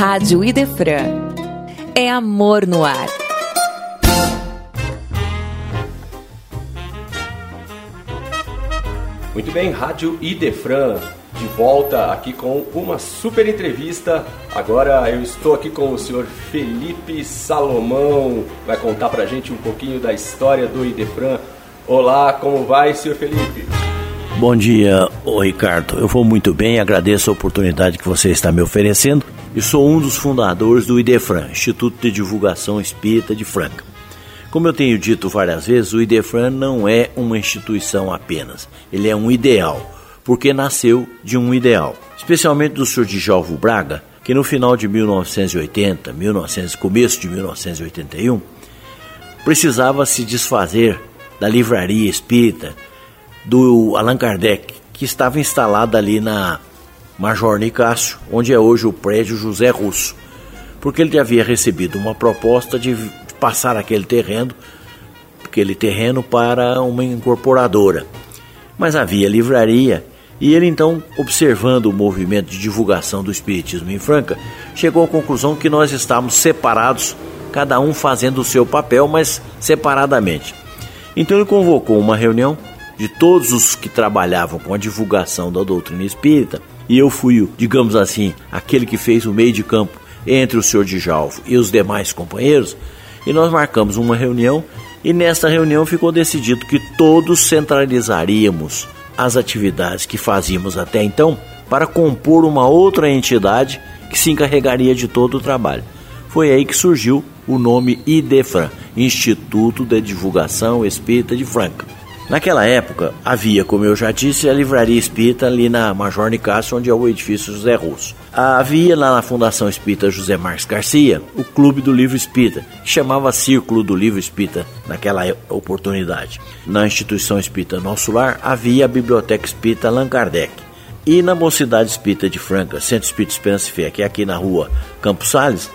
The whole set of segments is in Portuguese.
Rádio Idefran. É amor no ar. Muito bem, Rádio Idefran, de volta aqui com uma super entrevista. Agora eu estou aqui com o senhor Felipe Salomão, vai contar pra gente um pouquinho da história do Idefran. Olá, como vai, senhor Felipe? Bom dia, Ricardo. Eu vou muito bem, agradeço a oportunidade que você está me oferecendo e sou um dos fundadores do IDEFRAN, Instituto de Divulgação Espírita de Franca. Como eu tenho dito várias vezes, o IDEFRAN não é uma instituição apenas, ele é um ideal, porque nasceu de um ideal, especialmente do Sr. Djalvo Braga, que no final de 1980, 1900, começo de 1981, precisava se desfazer da livraria espírita do Allan Kardec, que estava instalada ali na Major Nicásio, onde é hoje o prédio José Russo, porque ele havia recebido uma proposta de passar aquele terreno, aquele terreno para uma incorporadora. Mas havia livraria e ele então, observando o movimento de divulgação do espiritismo em Franca, chegou à conclusão que nós estávamos separados, cada um fazendo o seu papel, mas separadamente. Então ele convocou uma reunião de todos os que trabalhavam com a divulgação da doutrina espírita, e eu fui, digamos assim, aquele que fez o meio de campo entre o senhor Djalvo e os demais companheiros, e nós marcamos uma reunião, e nesta reunião ficou decidido que todos centralizaríamos as atividades que fazíamos até então para compor uma outra entidade que se encarregaria de todo o trabalho. Foi aí que surgiu o nome IDEFRAN, Instituto de Divulgação Espírita de Franca. Naquela época, havia, como eu já disse, a livraria espírita ali na Major Nicásio, onde é o edifício José Russo. Havia lá na Fundação Espírita José Marques Garcia o Clube do Livro Espírita, que chamava Círculo do Livro Espírita naquela oportunidade. Na instituição espírita Nosso Lar havia a Biblioteca Espírita Allan Kardec. E na Mocidade Espírita de Franca, Centro Espírita Esperança e Fé, que é aqui na rua Campos Sales,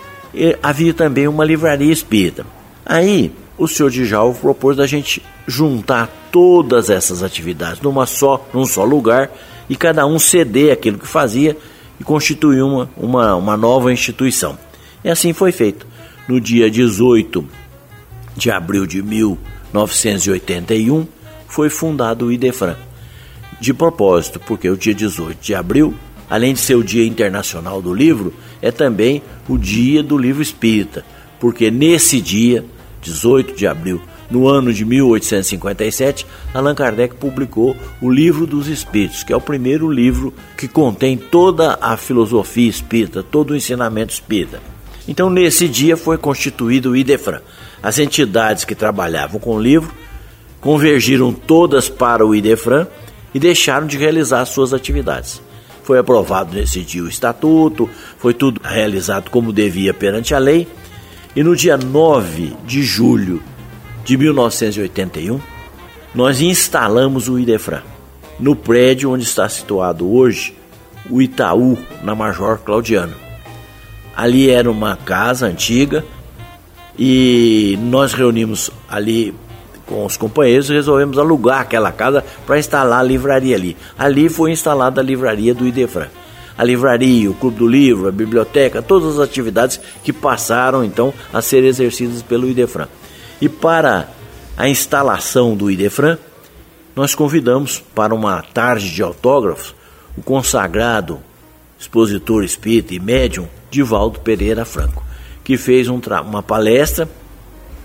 havia também uma livraria espírita. Aí, o senhor Djalvo propôs da gente juntar todas essas atividades numa só, num só lugar e cada um ceder aquilo que fazia e constituir uma, uma, uma nova instituição. E assim foi feito. No dia 18 de abril de 1981 foi fundado o IDEFRAN. De propósito, porque o dia 18 de abril, além de ser o Dia Internacional do Livro, é também o Dia do Livro Espírita, porque nesse dia 18 de abril, no ano de 1857, Allan Kardec publicou o Livro dos Espíritos, que é o primeiro livro que contém toda a filosofia espírita, todo o ensinamento espírita. Então, nesse dia foi constituído o IDEFRAN. As entidades que trabalhavam com o livro convergiram todas para o IDEFRAN e deixaram de realizar suas atividades. Foi aprovado nesse dia o estatuto, foi tudo realizado como devia perante a lei e no dia 9 de julho de 1981, nós instalamos o IDEFRAN no prédio onde está situado hoje o Itaú, na Major Claudiano. Ali era uma casa antiga e nós reunimos ali com os companheiros e resolvemos alugar aquela casa para instalar a livraria ali. Ali foi instalada a livraria do IDEFRAN a livraria, o clube do livro, a biblioteca, todas as atividades que passaram então a ser exercidas pelo IDEFRAN. E para a instalação do IDEFRAN, nós convidamos para uma tarde de autógrafos o consagrado expositor espírita e médium Divaldo Pereira Franco, que fez um uma palestra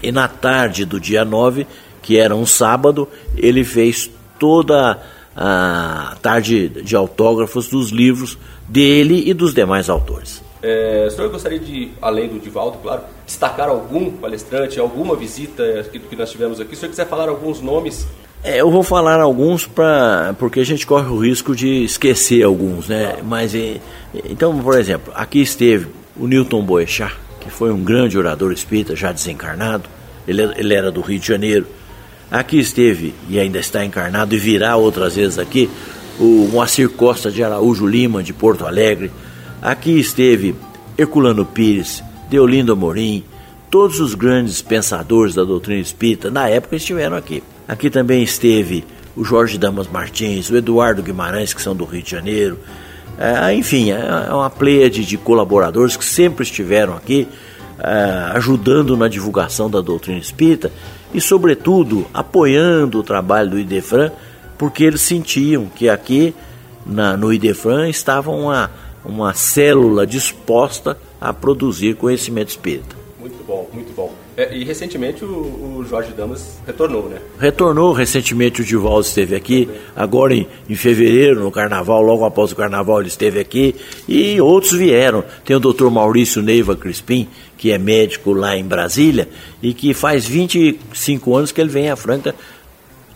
e na tarde do dia 9, que era um sábado, ele fez toda a tarde de autógrafos dos livros dele e dos demais autores. É, o senhor gostaria de, além do Divaldo, claro, destacar algum palestrante, alguma visita que, que nós tivemos aqui? Se o senhor quiser falar alguns nomes. É, eu vou falar alguns pra, porque a gente corre o risco de esquecer alguns, né? Ah. Mas, então, por exemplo, aqui esteve o Newton Boechat, que foi um grande orador espírita, já desencarnado. Ele, ele era do Rio de Janeiro. Aqui esteve, e ainda está encarnado, e virá outras vezes aqui, o Moacir Costa de Araújo Lima, de Porto Alegre. Aqui esteve Herculano Pires, Deolindo Amorim, todos os grandes pensadores da doutrina espírita na época estiveram aqui. Aqui também esteve o Jorge Damas Martins, o Eduardo Guimarães, que são do Rio de Janeiro. É, enfim, é uma pleiade de colaboradores que sempre estiveram aqui é, ajudando na divulgação da doutrina espírita e, sobretudo, apoiando o trabalho do Idefran, porque eles sentiam que aqui na, no Idefran estava uma, uma célula disposta a produzir conhecimento espírita. Muito bom, muito bom. É, e recentemente o, o, Jorge Damas retornou, né? Retornou, recentemente o Divaldo esteve aqui, agora em, em, fevereiro, no carnaval, logo após o carnaval ele esteve aqui, e outros vieram. Tem o doutor Maurício Neiva Crispim, que é médico lá em Brasília, e que faz 25 anos que ele vem à Franca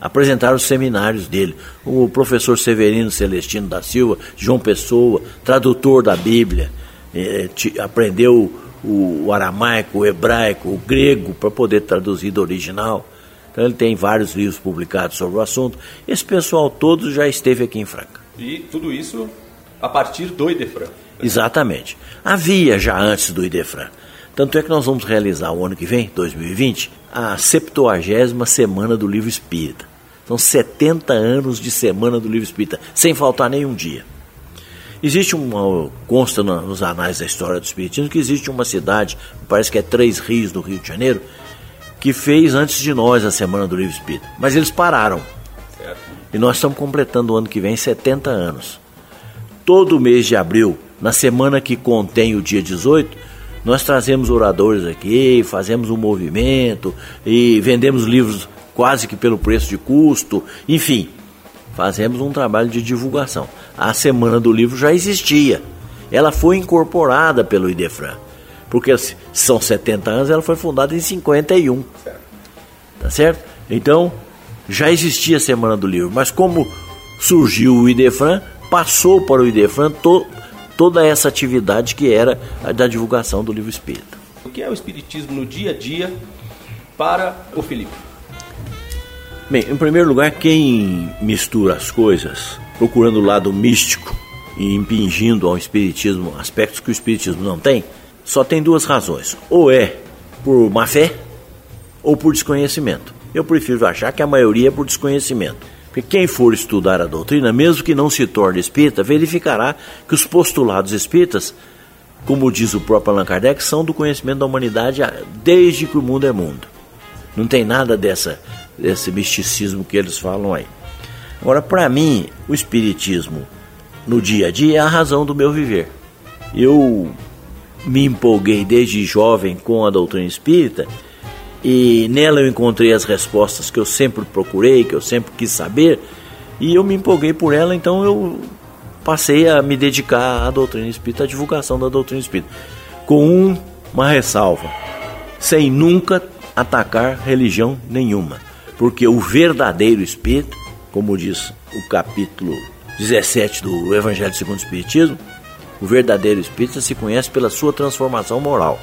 apresentar os seminários dele. O professor Severino Celestino da Silva, João Pessoa, tradutor da Bíblia, é, aprendeu o, aramaico, o hebraico, o grego para poder traduzir do original. Então ele tem vários livros publicados sobre o assunto. Esse pessoal todo já esteve aqui em Franca. E tudo isso a partir do Idefran. Exatamente. Havia já antes do Idefran. Tanto é que nós vamos realizar o ano que vem, 2020, a 70 Semana do Livro Espírita. São 70 anos de Semana do Livro Espírita, sem faltar nenhum dia. Existe uma. consta nos anais da história do Espiritismo que existe uma cidade, parece que é Três Rios, no Rio de Janeiro, que fez antes de nós a Semana do Livro Espírita. Mas eles pararam. Certo. E nós estamos completando o ano que vem 70 anos. Todo mês de abril, na semana que contém o dia 18, nós trazemos oradores aqui, fazemos um movimento e vendemos livros quase que pelo preço de custo, enfim, fazemos um trabalho de divulgação a Semana do Livro já existia. Ela foi incorporada pelo Idefran. Porque são 70 anos, ela foi fundada em 51. Certo. Tá certo? Então, já existia a Semana do Livro, mas como surgiu o Idefran, passou para o Idefran to, toda essa atividade que era a da divulgação do livro espírita. O que é o espiritismo no dia a dia para o Felipe? Bem, em primeiro lugar, quem mistura as coisas procurando o lado místico e impingindo ao espiritismo aspectos que o espiritismo não tem, só tem duas razões. Ou é por má fé ou por desconhecimento. Eu prefiro achar que a maioria é por desconhecimento. Porque quem for estudar a doutrina, mesmo que não se torne espírita, verificará que os postulados espíritas, como diz o próprio Allan Kardec, são do conhecimento da humanidade desde que o mundo é mundo. Não tem nada dessa, desse misticismo que eles falam aí. Agora, para mim, o Espiritismo no dia a dia é a razão do meu viver. Eu me empolguei desde jovem com a doutrina espírita e nela eu encontrei as respostas que eu sempre procurei, que eu sempre quis saber, e eu me empolguei por ela, então eu passei a me dedicar à doutrina espírita, à divulgação da doutrina espírita, com uma ressalva: sem nunca atacar religião nenhuma, porque o verdadeiro espírito como diz o capítulo 17 do Evangelho segundo o Espiritismo, o verdadeiro espírita se conhece pela sua transformação moral,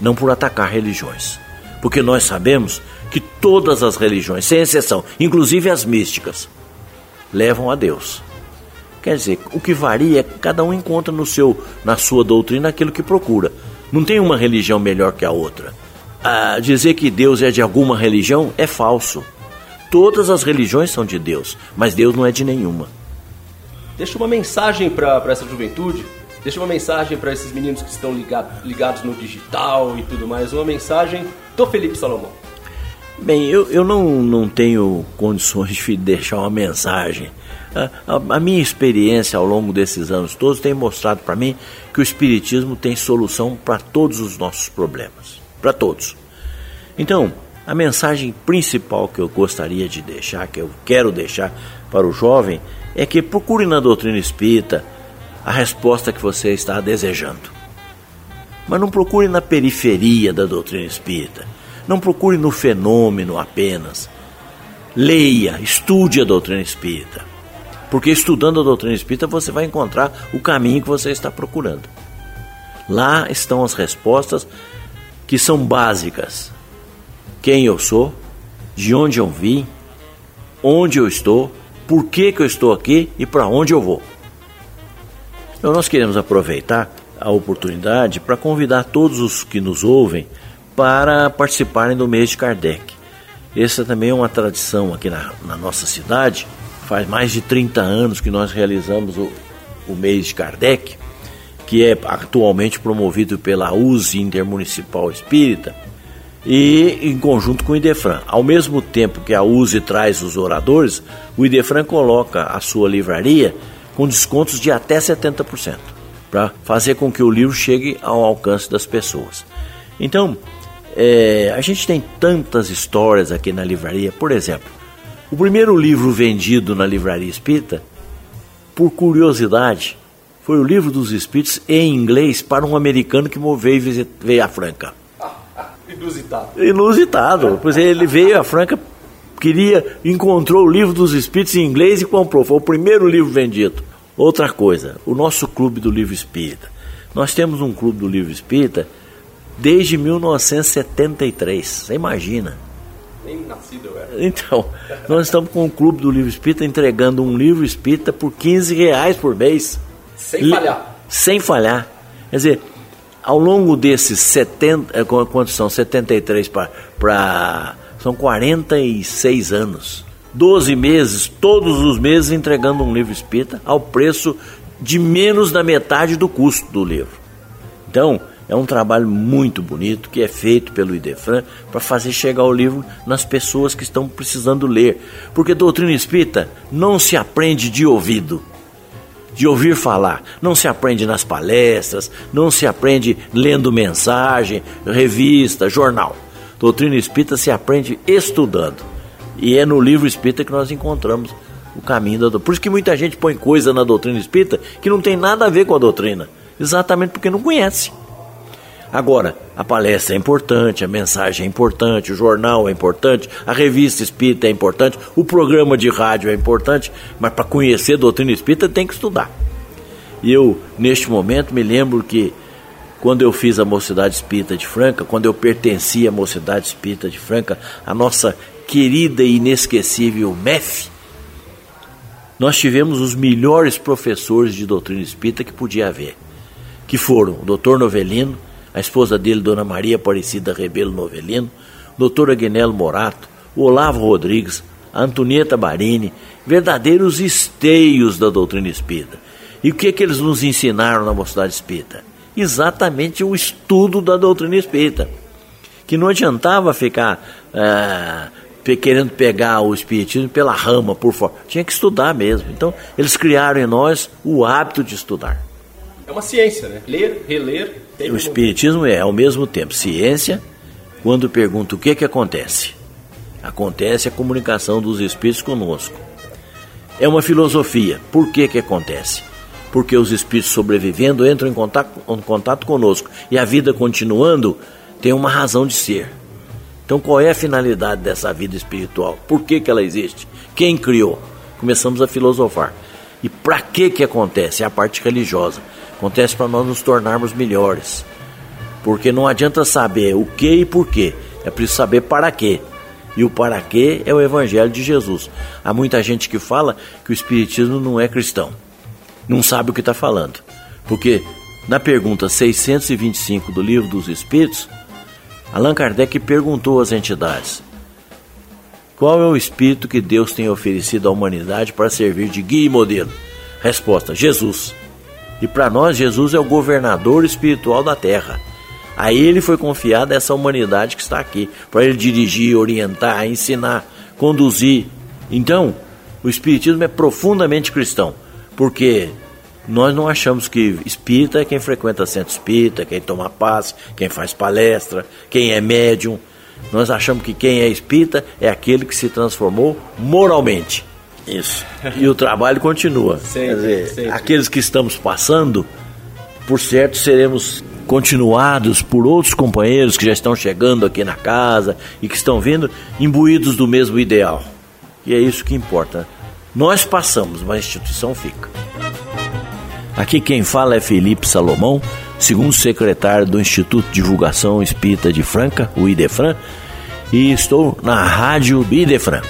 não por atacar religiões. Porque nós sabemos que todas as religiões, sem exceção, inclusive as místicas, levam a Deus. Quer dizer, o que varia é que cada um encontra no seu, na sua doutrina aquilo que procura. Não tem uma religião melhor que a outra. Ah, dizer que Deus é de alguma religião é falso. Todas as religiões são de Deus, mas Deus não é de nenhuma. Deixa uma mensagem para essa juventude, deixa uma mensagem para esses meninos que estão ligado, ligados no digital e tudo mais, uma mensagem do Felipe Salomão. Bem, eu, eu não, não tenho condições de deixar uma mensagem. A, a, a minha experiência ao longo desses anos todos tem mostrado para mim que o Espiritismo tem solução para todos os nossos problemas. Para todos. Então, a mensagem principal que eu gostaria de deixar, que eu quero deixar para o jovem, é que procure na doutrina espírita a resposta que você está desejando. Mas não procure na periferia da doutrina espírita. Não procure no fenômeno apenas. Leia, estude a doutrina espírita. Porque estudando a doutrina espírita você vai encontrar o caminho que você está procurando. Lá estão as respostas que são básicas quem eu sou, de onde eu vim, onde eu estou, por que, que eu estou aqui e para onde eu vou. Então, nós queremos aproveitar a oportunidade para convidar todos os que nos ouvem para participarem do mês de Kardec. Essa também é uma tradição aqui na, na nossa cidade. Faz mais de 30 anos que nós realizamos o, o mês de Kardec, que é atualmente promovido pela USE Intermunicipal Espírita, e em conjunto com o Idefran. Ao mesmo tempo que a USE traz os oradores, o Idefran coloca a sua livraria com descontos de até 70%, para fazer com que o livro chegue ao alcance das pessoas. Então, é, a gente tem tantas histórias aqui na livraria. Por exemplo, o primeiro livro vendido na livraria espírita, por curiosidade, foi o livro dos espíritos em inglês para um americano que veio, veio a Franca. Inusitado. Inusitado. Pois ele veio a Franca, queria, encontrou o livro dos espíritos em inglês e comprou. Foi o primeiro livro vendido. Outra coisa, o nosso clube do livro espírita. Nós temos um clube do livro espírita desde 1973. Você imagina? Nem nascido eu era. Então, nós estamos com o Clube do Livro Espírita entregando um livro espírita por 15 reais por mês. Sem falhar. Sem falhar. Quer dizer, ao longo desses 70, eh, quantos são? 73 para. São 46 anos. 12 meses, todos os meses entregando um livro espírita ao preço de menos da metade do custo do livro. Então, é um trabalho muito bonito que é feito pelo Idefran para fazer chegar o livro nas pessoas que estão precisando ler. Porque doutrina espírita não se aprende de ouvido, de ouvir falar. Não se aprende nas palestras, não se aprende lendo mensagem, revista, jornal. Doutrina espírita se aprende estudando. E é no livro espírita que nós encontramos o caminho da doutrina. Por isso que muita gente põe coisa na doutrina espírita que não tem nada a ver com a doutrina. Exatamente porque não conhece. Agora, a palestra é importante, a mensagem é importante, o jornal é importante, a revista espírita é importante, o programa de rádio é importante, mas para conhecer a doutrina espírita tem que estudar. E eu, neste momento, me lembro que quando eu fiz a Mocidade Espírita de Franca, quando eu pertencia à Mocidade Espírita de Franca, a nossa querida e inesquecível MEF, nós tivemos os melhores professores de doutrina espírita que podia haver, que foram o doutor Novelino, a esposa dele, Dona Maria Aparecida Rebelo Novelino, doutor Aguinelo Morato, Olavo Rodrigues, Antonieta Barini, verdadeiros esteios da doutrina espírita. E o que, é que eles nos ensinaram na Mocidade Espírita? Exatamente o estudo da doutrina espírita. Que não adiantava ficar ah, querendo pegar o espiritismo pela rama, por fora. Tinha que estudar mesmo. Então, eles criaram em nós o hábito de estudar. É uma ciência, né? Ler, reler. O Espiritismo é, ao mesmo tempo, ciência, quando pergunta o que, que acontece. Acontece a comunicação dos espíritos conosco. É uma filosofia. Por que, que acontece? Porque os espíritos sobrevivendo entram em contato, em contato conosco e a vida continuando tem uma razão de ser. Então, qual é a finalidade dessa vida espiritual? Por que, que ela existe? Quem criou? Começamos a filosofar. E para que que acontece? É a parte religiosa. Acontece para nós nos tornarmos melhores. Porque não adianta saber o que e por quê. É preciso saber para quê. E o para quê é o Evangelho de Jesus. Há muita gente que fala que o Espiritismo não é cristão. Não sabe o que está falando. Porque na pergunta 625 do Livro dos Espíritos, Allan Kardec perguntou às entidades: Qual é o espírito que Deus tem oferecido à humanidade para servir de guia e modelo? Resposta: Jesus. E para nós, Jesus é o governador espiritual da terra. A ele foi confiada essa humanidade que está aqui, para ele dirigir, orientar, ensinar, conduzir. Então, o Espiritismo é profundamente cristão, porque nós não achamos que espírita é quem frequenta centro espírita, quem toma paz, quem faz palestra, quem é médium. Nós achamos que quem é espírita é aquele que se transformou moralmente. Isso. E o trabalho continua. Sempre, Quer dizer, sempre. aqueles que estamos passando, por certo, seremos continuados por outros companheiros que já estão chegando aqui na casa e que estão vindo imbuídos do mesmo ideal. E é isso que importa. Nós passamos, mas a instituição fica. Aqui quem fala é Felipe Salomão, segundo secretário do Instituto de Divulgação Espírita de Franca, o IDEFRAN, e estou na Rádio Idefran.